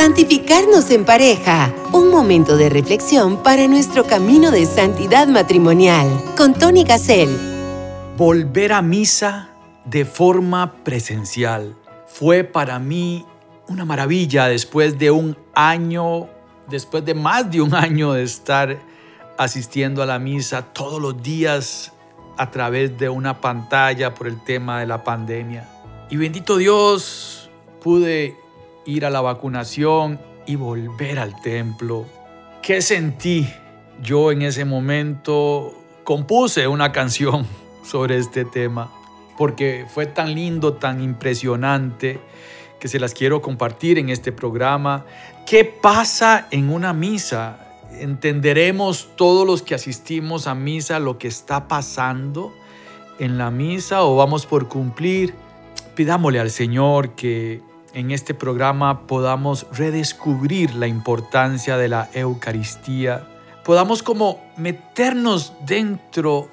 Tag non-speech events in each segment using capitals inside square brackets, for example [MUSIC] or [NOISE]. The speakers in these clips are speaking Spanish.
Santificarnos en pareja. Un momento de reflexión para nuestro camino de santidad matrimonial. Con Tony Gassel. Volver a misa de forma presencial fue para mí una maravilla después de un año, después de más de un año de estar asistiendo a la misa todos los días a través de una pantalla por el tema de la pandemia. Y bendito Dios, pude ir a la vacunación y volver al templo. ¿Qué sentí? Yo en ese momento compuse una canción [LAUGHS] sobre este tema porque fue tan lindo, tan impresionante que se las quiero compartir en este programa. ¿Qué pasa en una misa? ¿Entenderemos todos los que asistimos a misa lo que está pasando en la misa o vamos por cumplir? Pidámosle al Señor que en este programa podamos redescubrir la importancia de la Eucaristía, podamos como meternos dentro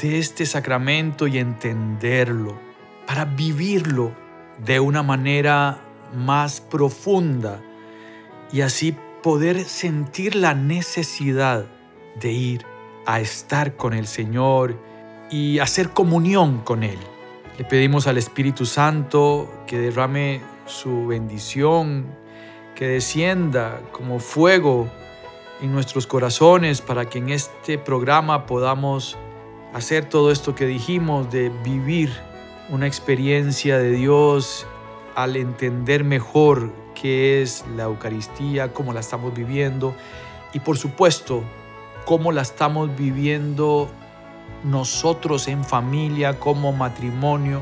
de este sacramento y entenderlo, para vivirlo de una manera más profunda y así poder sentir la necesidad de ir a estar con el Señor y hacer comunión con Él. Le pedimos al Espíritu Santo que derrame su bendición, que descienda como fuego en nuestros corazones para que en este programa podamos hacer todo esto que dijimos, de vivir una experiencia de Dios al entender mejor qué es la Eucaristía, cómo la estamos viviendo y por supuesto cómo la estamos viviendo nosotros en familia, como matrimonio.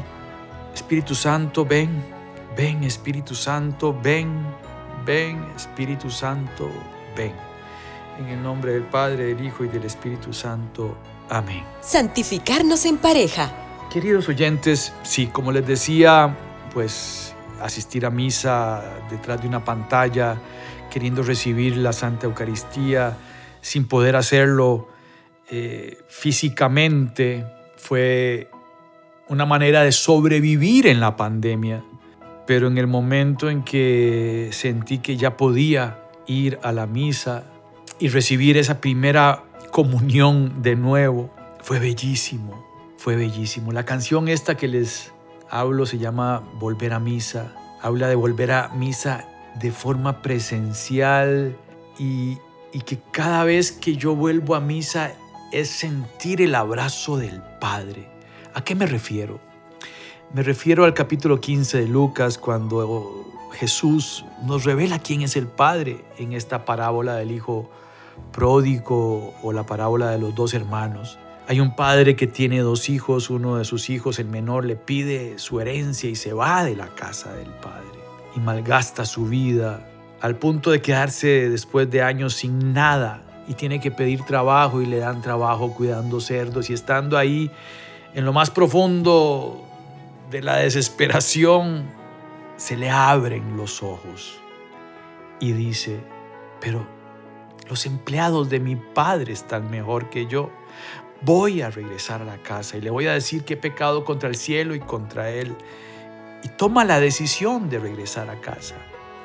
Espíritu Santo, ven Ven Espíritu Santo, ven, ven Espíritu Santo, ven. En el nombre del Padre, del Hijo y del Espíritu Santo. Amén. Santificarnos en pareja. Queridos oyentes, sí, como les decía, pues asistir a misa detrás de una pantalla, queriendo recibir la Santa Eucaristía, sin poder hacerlo eh, físicamente, fue una manera de sobrevivir en la pandemia pero en el momento en que sentí que ya podía ir a la misa y recibir esa primera comunión de nuevo, fue bellísimo, fue bellísimo. La canción esta que les hablo se llama Volver a misa, habla de volver a misa de forma presencial y, y que cada vez que yo vuelvo a misa es sentir el abrazo del Padre. ¿A qué me refiero? Me refiero al capítulo 15 de Lucas cuando Jesús nos revela quién es el Padre en esta parábola del Hijo pródigo o la parábola de los dos hermanos. Hay un padre que tiene dos hijos, uno de sus hijos, el menor, le pide su herencia y se va de la casa del padre y malgasta su vida al punto de quedarse después de años sin nada y tiene que pedir trabajo y le dan trabajo cuidando cerdos y estando ahí en lo más profundo de la desesperación, se le abren los ojos y dice, pero los empleados de mi padre están mejor que yo. Voy a regresar a la casa y le voy a decir que he pecado contra el cielo y contra él. Y toma la decisión de regresar a casa.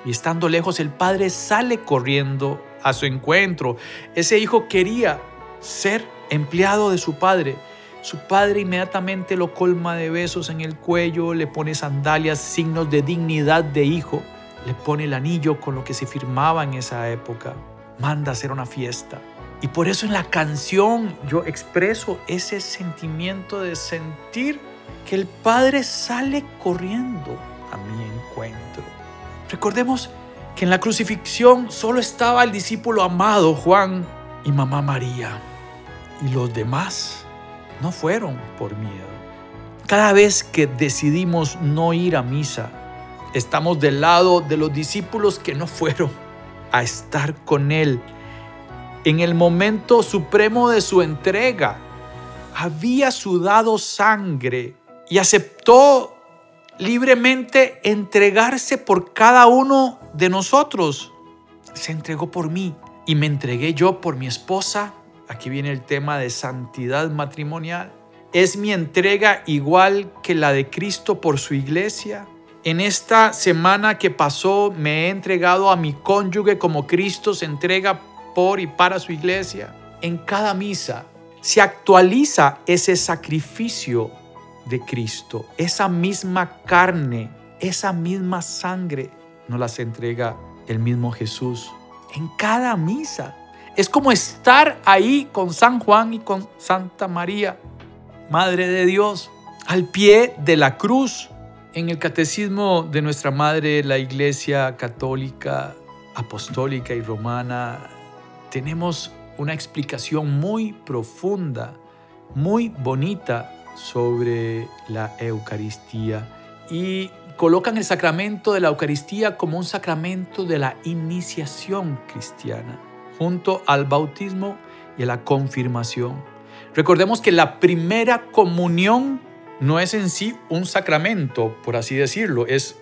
Y estando lejos, el padre sale corriendo a su encuentro. Ese hijo quería ser empleado de su padre su padre inmediatamente lo colma de besos en el cuello, le pone sandalias, signos de dignidad de hijo, le pone el anillo con lo que se firmaba en esa época, manda a hacer una fiesta. Y por eso en la canción yo expreso ese sentimiento de sentir que el Padre sale corriendo a mi encuentro. Recordemos que en la crucifixión solo estaba el discípulo amado Juan y mamá María. Y los demás no fueron por miedo. Cada vez que decidimos no ir a misa, estamos del lado de los discípulos que no fueron a estar con Él en el momento supremo de su entrega. Había sudado sangre y aceptó libremente entregarse por cada uno de nosotros. Se entregó por mí y me entregué yo por mi esposa, Aquí viene el tema de santidad matrimonial. ¿Es mi entrega igual que la de Cristo por su iglesia? En esta semana que pasó me he entregado a mi cónyuge como Cristo se entrega por y para su iglesia. En cada misa se actualiza ese sacrificio de Cristo, esa misma carne, esa misma sangre nos las entrega el mismo Jesús en cada misa. Es como estar ahí con San Juan y con Santa María, Madre de Dios, al pie de la cruz en el catecismo de nuestra madre, la Iglesia Católica, Apostólica y Romana, tenemos una explicación muy profunda, muy bonita sobre la Eucaristía y colocan el sacramento de la Eucaristía como un sacramento de la iniciación cristiana, junto al bautismo y a la confirmación. Recordemos que la primera comunión no es en sí un sacramento, por así decirlo, es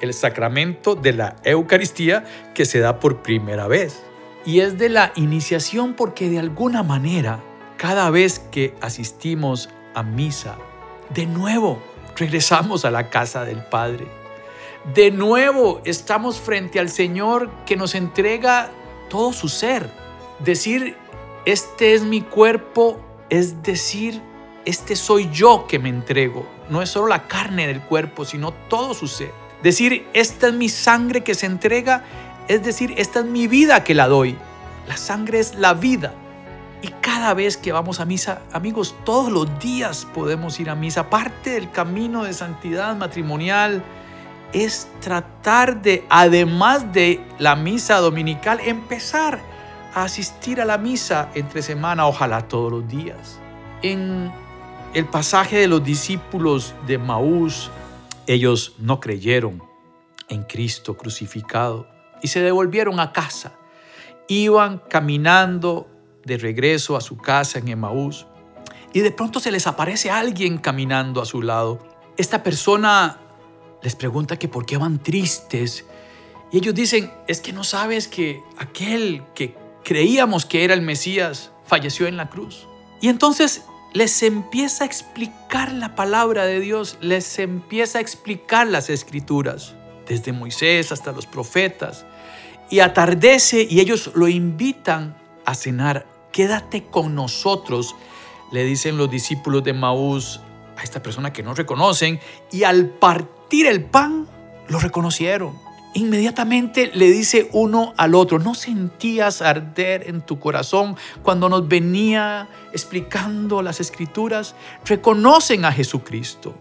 el sacramento de la Eucaristía que se da por primera vez. Y es de la iniciación porque de alguna manera, cada vez que asistimos a misa, de nuevo regresamos a la casa del Padre. De nuevo estamos frente al Señor que nos entrega todo su ser. Decir, este es mi cuerpo, es decir, este soy yo que me entrego. No es solo la carne del cuerpo, sino todo su ser. Decir, esta es mi sangre que se entrega, es decir, esta es mi vida que la doy. La sangre es la vida. Y cada vez que vamos a misa, amigos, todos los días podemos ir a misa. Parte del camino de santidad matrimonial es tratar de, además de la misa dominical, empezar a asistir a la misa entre semana, ojalá todos los días. En el pasaje de los discípulos de Maús, ellos no creyeron en Cristo crucificado y se devolvieron a casa. Iban caminando de regreso a su casa en Emaús y de pronto se les aparece alguien caminando a su lado. Esta persona les pregunta que por qué van tristes y ellos dicen, es que no sabes que aquel que creíamos que era el Mesías falleció en la cruz. Y entonces les empieza a explicar la palabra de Dios, les empieza a explicar las escrituras, desde Moisés hasta los profetas. Y atardece y ellos lo invitan a cenar. Quédate con nosotros, le dicen los discípulos de Maús a esta persona que no reconocen. Y al partir el pan, lo reconocieron. Inmediatamente le dice uno al otro, ¿no sentías arder en tu corazón cuando nos venía explicando las escrituras? Reconocen a Jesucristo.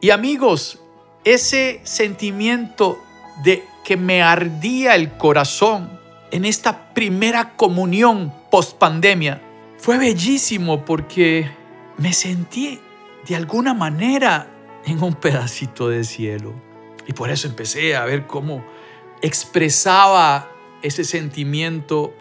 Y amigos, ese sentimiento de que me ardía el corazón en esta primera comunión post pandemia fue bellísimo porque me sentí de alguna manera en un pedacito de cielo. Y por eso empecé a ver cómo expresaba ese sentimiento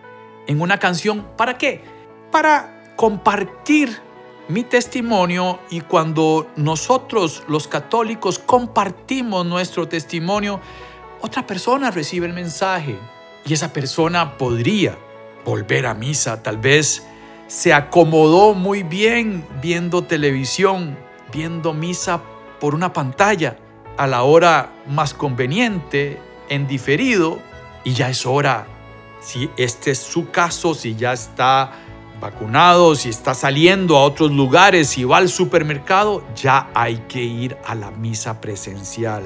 en una canción. ¿Para qué? Para compartir mi testimonio y cuando nosotros los católicos compartimos nuestro testimonio, otra persona recibe el mensaje y esa persona podría volver a misa, tal vez se acomodó muy bien viendo televisión, viendo misa por una pantalla a la hora más conveniente, en diferido, y ya es hora. Si este es su caso, si ya está vacunado, si está saliendo a otros lugares, si va al supermercado, ya hay que ir a la misa presencial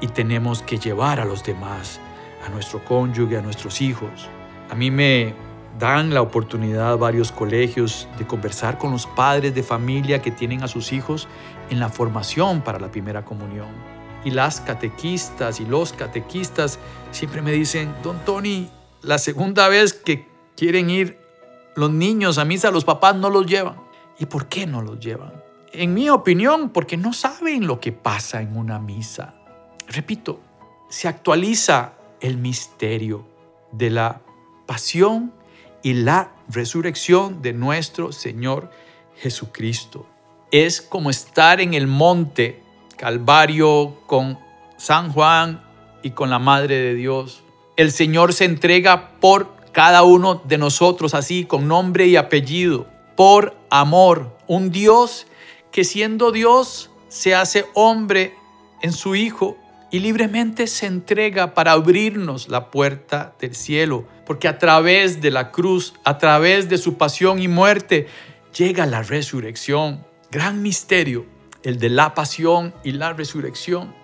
y tenemos que llevar a los demás, a nuestro cónyuge, a nuestros hijos. A mí me dan la oportunidad varios colegios de conversar con los padres de familia que tienen a sus hijos en la formación para la primera comunión. Y las catequistas y los catequistas siempre me dicen, don Tony, la segunda vez que quieren ir los niños a misa, los papás no los llevan. ¿Y por qué no los llevan? En mi opinión, porque no saben lo que pasa en una misa. Repito, se actualiza el misterio de la pasión y la resurrección de nuestro Señor Jesucristo. Es como estar en el monte Calvario con San Juan y con la Madre de Dios. El Señor se entrega por cada uno de nosotros así, con nombre y apellido, por amor. Un Dios que siendo Dios se hace hombre en su Hijo y libremente se entrega para abrirnos la puerta del cielo, porque a través de la cruz, a través de su pasión y muerte, llega la resurrección. Gran misterio, el de la pasión y la resurrección,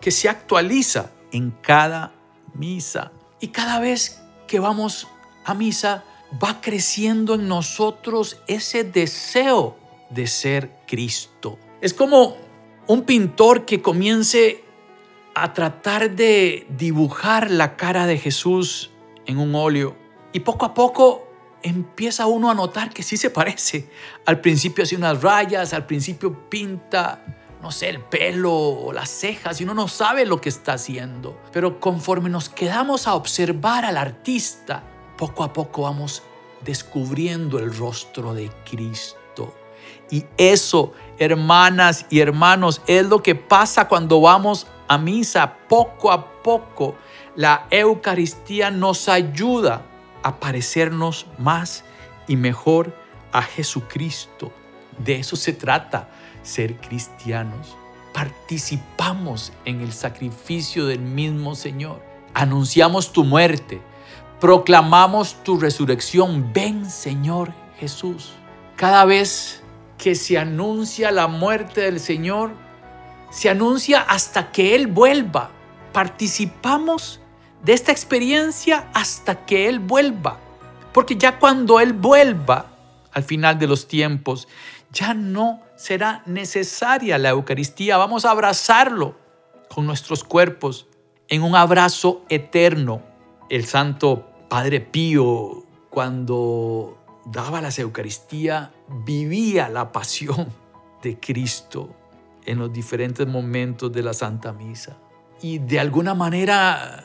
que se actualiza en cada misa. Y cada vez que vamos a misa, va creciendo en nosotros ese deseo de ser Cristo. Es como un pintor que comience a tratar de dibujar la cara de Jesús en un óleo y poco a poco empieza uno a notar que sí se parece. Al principio hace unas rayas, al principio pinta, no sé, el pelo o las cejas y uno no sabe lo que está haciendo. Pero conforme nos quedamos a observar al artista, poco a poco vamos descubriendo el rostro de Cristo. Y eso, hermanas y hermanos, es lo que pasa cuando vamos a misa. Poco a poco, la Eucaristía nos ayuda a parecernos más y mejor a Jesucristo. De eso se trata, ser cristianos. Participamos en el sacrificio del mismo Señor. Anunciamos tu muerte proclamamos tu resurrección. Ven, Señor Jesús. Cada vez que se anuncia la muerte del Señor, se anuncia hasta que Él vuelva. Participamos de esta experiencia hasta que Él vuelva. Porque ya cuando Él vuelva, al final de los tiempos, ya no será necesaria la Eucaristía. Vamos a abrazarlo con nuestros cuerpos en un abrazo eterno el santo Padre Pío, cuando daba las Eucaristía, vivía la pasión de Cristo en los diferentes momentos de la Santa Misa. Y de alguna manera,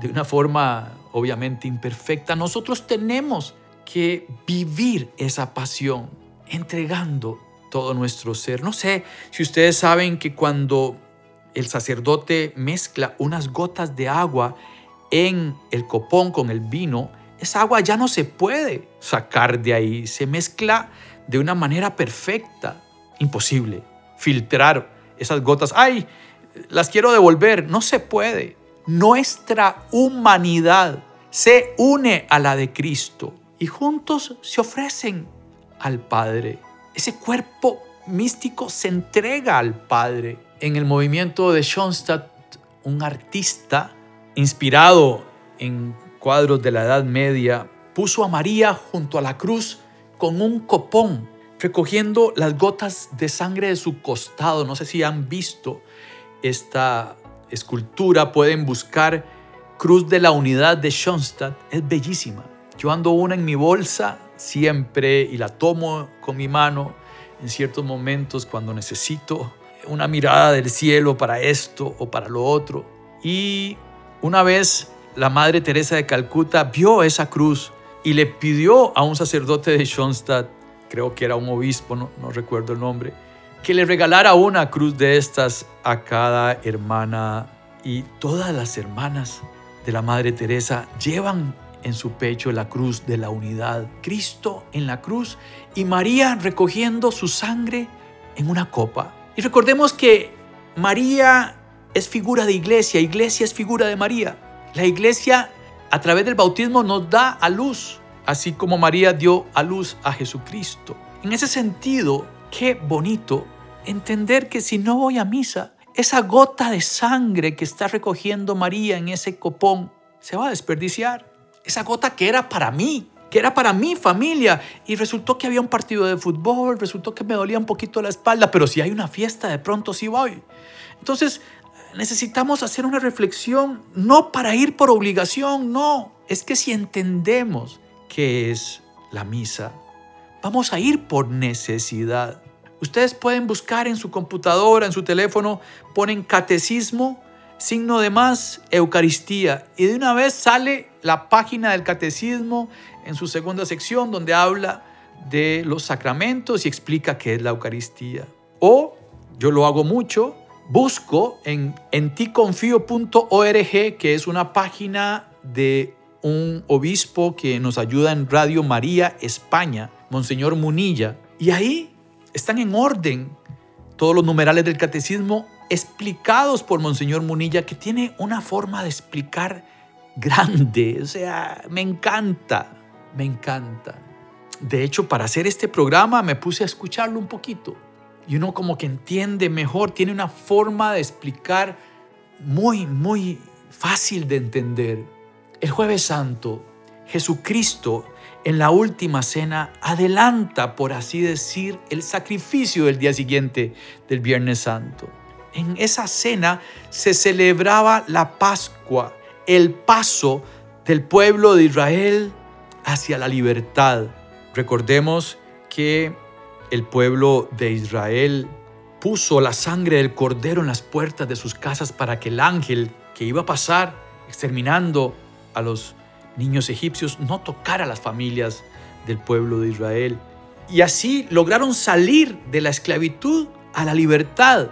de una forma obviamente imperfecta, nosotros tenemos que vivir esa pasión, entregando todo nuestro ser. No sé si ustedes saben que cuando el sacerdote mezcla unas gotas de agua en el copón con el vino, esa agua ya no se puede sacar de ahí, se mezcla de una manera perfecta. Imposible filtrar esas gotas. ¡Ay! Las quiero devolver. No se puede. Nuestra humanidad se une a la de Cristo y juntos se ofrecen al Padre. Ese cuerpo místico se entrega al Padre. En el movimiento de Schoenstatt, un artista inspirado en cuadros de la Edad Media, puso a María junto a la cruz con un copón, recogiendo las gotas de sangre de su costado. No sé si han visto esta escultura, pueden buscar Cruz de la Unidad de Schoenstatt, es bellísima. Yo ando una en mi bolsa siempre y la tomo con mi mano en ciertos momentos cuando necesito una mirada del cielo para esto o para lo otro. Y una vez la Madre Teresa de Calcuta vio esa cruz y le pidió a un sacerdote de Schoenstatt, creo que era un obispo, no, recuerdo el nombre, que le regalara una cruz de estas a cada hermana. Y todas las hermanas de la Madre Teresa llevan en su pecho la cruz de la unidad, Cristo en la cruz y María recogiendo su sangre en una copa. Y recordemos que María es figura de iglesia, iglesia es figura de María. La iglesia a través del bautismo nos da a luz, así como María dio a luz a Jesucristo. En ese sentido, qué bonito entender que si no voy a misa, esa gota de sangre que está recogiendo María en ese copón se va a desperdiciar. Esa gota que era para mí, que era para mi familia. Y resultó que había un partido de fútbol, resultó que me dolía un poquito la espalda, pero si hay una fiesta, de pronto sí voy. Entonces, necesitamos hacer una reflexión, no para ir por obligación, no. Es que si entendemos qué es la misa, vamos a ir por necesidad. Ustedes pueden buscar en su computadora, en su teléfono, ponen catecismo, signo de más, Eucaristía. Y de una vez sale la página del catecismo en su segunda sección donde habla de los sacramentos y explica qué es la Eucaristía. O yo lo hago mucho, busco en enticonfío.org, que es una página de un obispo que nos ayuda en Radio María España, Monseñor Munilla, y ahí están en orden todos los numerales del catecismo explicados por Monseñor Munilla, que tiene una forma de explicar grande. O sea, me encanta, me encanta. De hecho, para hacer este programa me puse a escucharlo un poquito. Y uno como que entiende mejor, tiene una forma de explicar muy, muy fácil de entender. El jueves santo, Jesucristo en la última cena adelanta, por así decir, el sacrificio del día siguiente del Viernes Santo. En esa cena se celebraba la Pascua, el paso del pueblo de Israel hacia la libertad. Recordemos que el pueblo de Israel puso la sangre del cordero en las puertas de sus casas para que el ángel que iba a pasar exterminando a los niños egipcios no tocara a las familias del pueblo de Israel. Y así lograron salir de la esclavitud a la libertad.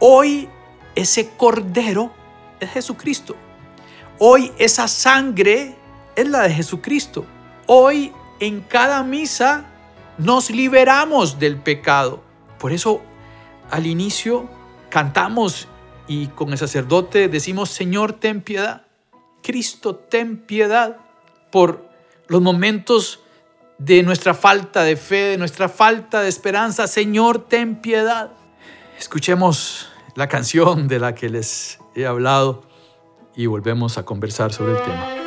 Hoy ese cordero es Jesucristo. Hoy esa sangre es la de Jesucristo. Hoy en cada misa nos liberamos del pecado. Por eso al inicio cantamos y con el sacerdote decimos, Señor, ten piedad. Cristo, ten piedad por los momentos de nuestra falta de fe, de nuestra falta de esperanza. Señor, ten piedad. Escuchemos la canción de la que les he hablado y volvemos a conversar sobre el tema.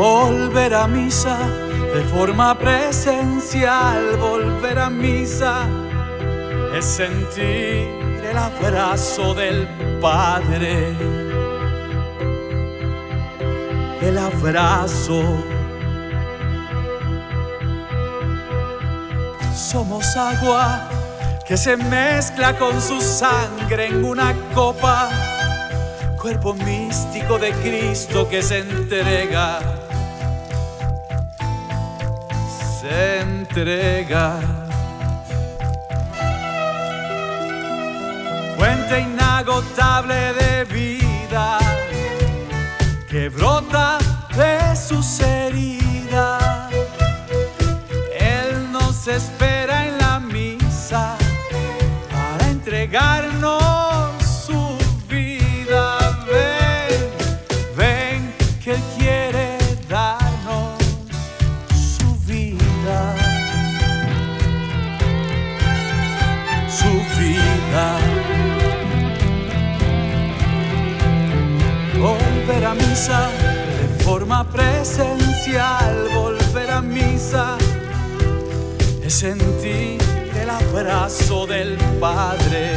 Volver a misa de forma presencial, volver a misa. Es sentir el abrazo del Padre, el abrazo. Somos agua que se mezcla con su sangre en una copa, cuerpo místico de Cristo que se entrega entrega. Fuente inagotable de vida que brota de sus heridas. Él nos espera en la misa para entregarnos volver a misa es sentir el abrazo del Padre,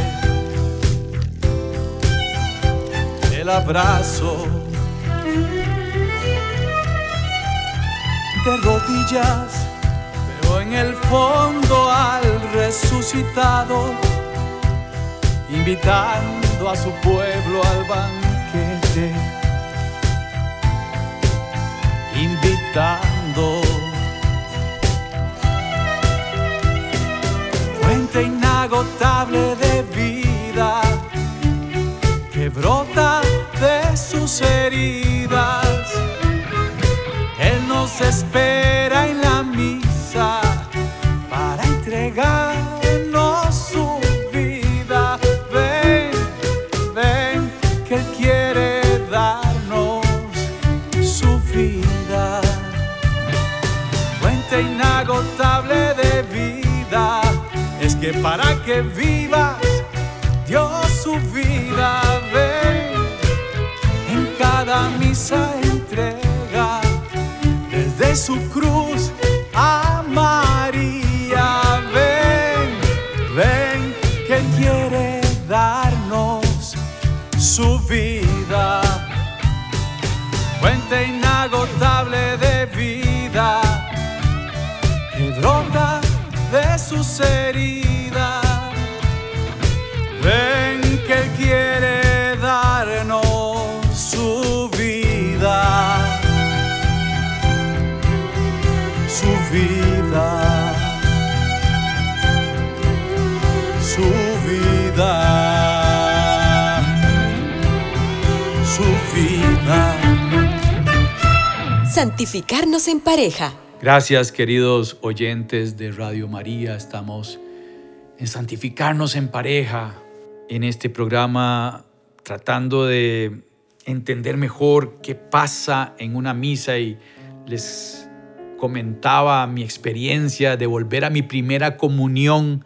el abrazo de rodillas, pero en el fondo al resucitado, invitando a su pueblo al banquete invitando. Inagotable de vida que brota de sus heridas. Él nos espera en la misa para entregarnos que para Santificarnos en pareja. Gracias queridos oyentes de Radio María. Estamos en Santificarnos en pareja en este programa tratando de entender mejor qué pasa en una misa y les comentaba mi experiencia de volver a mi primera comunión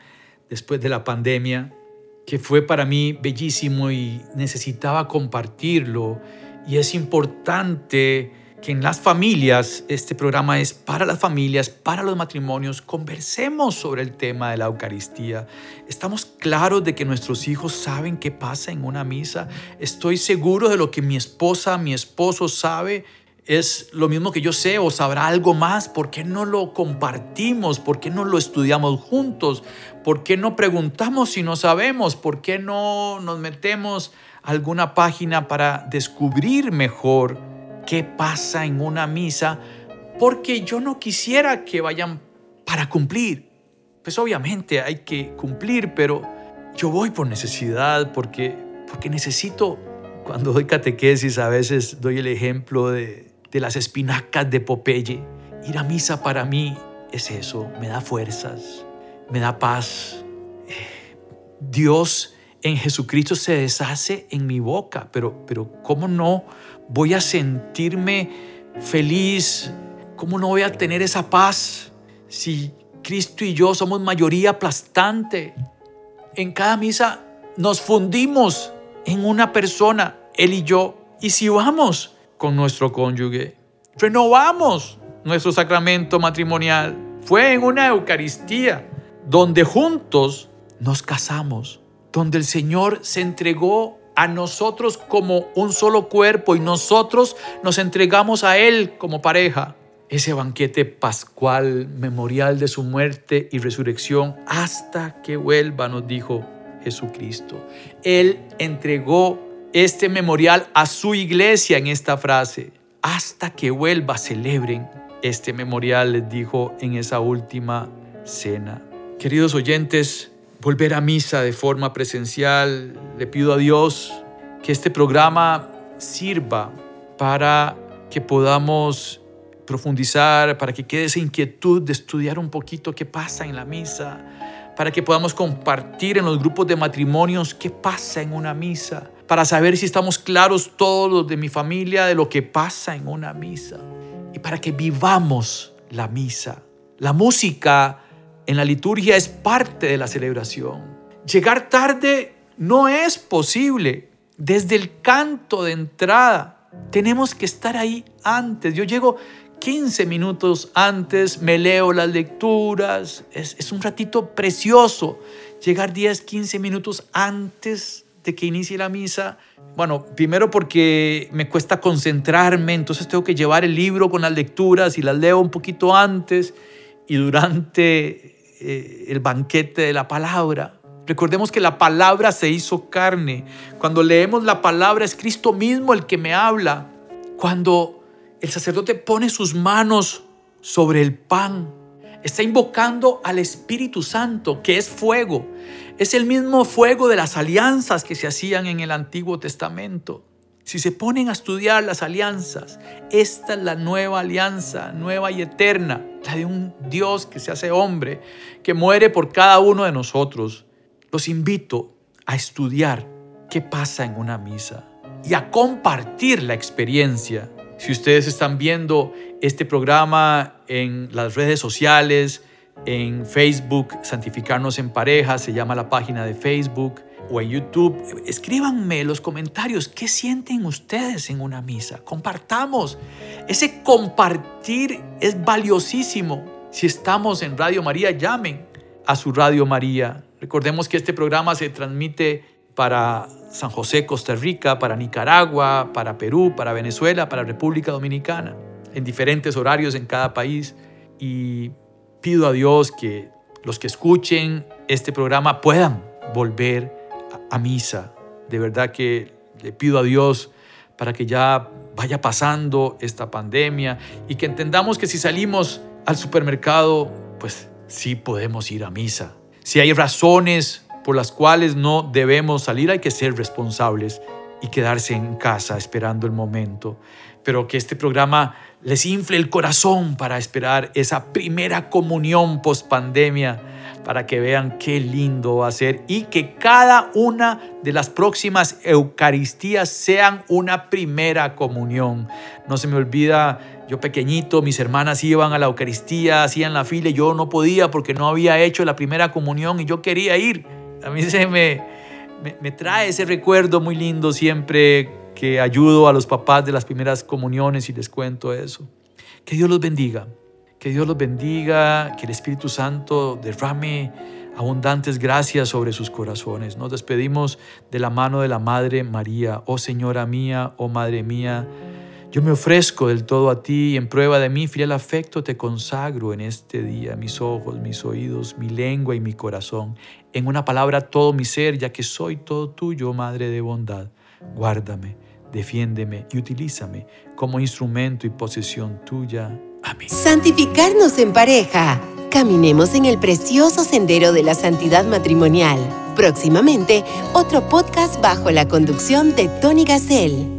después de la pandemia, que fue para mí bellísimo y necesitaba compartirlo. Y es importante que en las familias, este programa es para las familias, para los matrimonios, conversemos sobre el tema de la Eucaristía. Estamos claros de que nuestros hijos saben qué pasa en una misa. Estoy seguro de lo que mi esposa, mi esposo sabe. Es lo mismo que yo sé o sabrá algo más. ¿Por qué no lo compartimos? ¿Por qué no lo estudiamos juntos? ¿Por qué no preguntamos si no sabemos? ¿Por qué no nos metemos alguna página para descubrir mejor? Qué pasa en una misa, porque yo no quisiera que vayan para cumplir. Pues obviamente hay que cumplir, pero yo voy por necesidad, porque, porque necesito, cuando doy catequesis a veces doy el ejemplo de, de las espinacas de Popeye. Ir a misa para mí es eso, me da fuerzas, me da paz. Dios en Jesucristo se deshace en mi boca, pero, pero ¿cómo no voy a sentirme feliz? ¿Cómo no voy a tener esa paz si Cristo y yo somos mayoría aplastante? En cada misa nos fundimos en una persona, Él y yo. Y si vamos con nuestro cónyuge, renovamos nuestro sacramento matrimonial. Fue en una Eucaristía donde juntos nos casamos, donde el Señor se entregó a nosotros como un solo cuerpo y nosotros nos entregamos a Él como pareja. Ese banquete pascual, memorial de su muerte y resurrección, hasta que vuelva, nos dijo Jesucristo. Él entregó este memorial a su iglesia en esta frase. Hasta que vuelva, celebren este memorial, les dijo en esa última cena. Queridos oyentes, volver a misa de forma presencial. Le pido a Dios que este programa sirva para que podamos profundizar, para que quede esa inquietud de estudiar un poquito qué pasa en la misa, para que podamos compartir en los grupos de matrimonios qué pasa en una misa, para saber si estamos claros todos los de mi familia de lo que pasa en una misa y para que vivamos la misa. La música en la liturgia es parte de la celebración. Llegar tarde no es posible. Desde el canto de entrada tenemos que estar ahí antes. Yo llego 15 minutos antes, me leo las lecturas. Es, un ratito precioso. Llegar 10, 15 minutos antes de que inicie la misa. Bueno, primero porque me cuesta concentrarme, entonces tengo que llevar el libro con las lecturas y las leo un poquito antes y durante eh, el banquete de la palabra. Recordemos que la palabra se hizo carne. Cuando leemos la palabra es Cristo mismo el que me habla. Cuando el sacerdote pone sus manos sobre el pan, está invocando al Espíritu Santo, que es fuego. Es el mismo fuego de las alianzas que se hacían en el Antiguo Testamento. Si se ponen a estudiar las alianzas, esta es la nueva alianza, nueva y eterna, la de un Dios que se hace hombre, que muere por cada uno de nosotros. Los invito a estudiar qué pasa en una misa y a compartir la experiencia. Si ustedes están viendo este programa en las redes sociales, en Facebook, Santificarnos en Pareja, se llama la página de Facebook, o en YouTube, escríbanme los comentarios qué sienten ustedes en una misa. Compartamos. Ese compartir es valiosísimo. Si estamos en Radio María, llamen a su Radio María. Recordemos que este programa se transmite para San José, Costa Rica, para Nicaragua, para Perú, para Venezuela, para República Dominicana, en diferentes horarios en cada país. Y pido a Dios que los que escuchen este programa puedan volver a misa. De verdad que le pido a Dios para que ya vaya pasando esta pandemia y que entendamos que si salimos al supermercado, pues sí podemos ir a misa. Si hay razones por las cuales no debemos salir, hay que ser responsables y quedarse en casa esperando el momento. Espero que este programa les infle el corazón para esperar esa primera comunión post pandemia, para que vean qué lindo va a ser y que cada una de las próximas Eucaristías sean una primera comunión. No se me olvida, yo pequeñito, mis hermanas iban a la Eucaristía, hacían la fila y yo no podía porque no había hecho la primera comunión y yo quería ir. A mí [LAUGHS] se me, me, me trae ese recuerdo muy lindo siempre que ayudo a los papás de las primeras comuniones y les cuento eso. Que Dios los bendiga, que Dios los bendiga, que el Espíritu Santo derrame abundantes gracias sobre sus corazones. Nos despedimos de la mano de la Madre María. Oh Señora mía, oh Madre mía, yo me ofrezco del todo a ti y en prueba de mi fiel afecto te consagro en este día mis ojos, mis oídos, mi lengua y mi corazón. En una palabra todo mi ser, ya que soy todo tuyo, Madre de bondad. Guárdame defiéndeme y utilízame como instrumento y posesión tuya. Santificarnos en pareja. Caminemos en el precioso sendero de la santidad matrimonial. Próximamente, otro podcast bajo la conducción de Tony Gassel.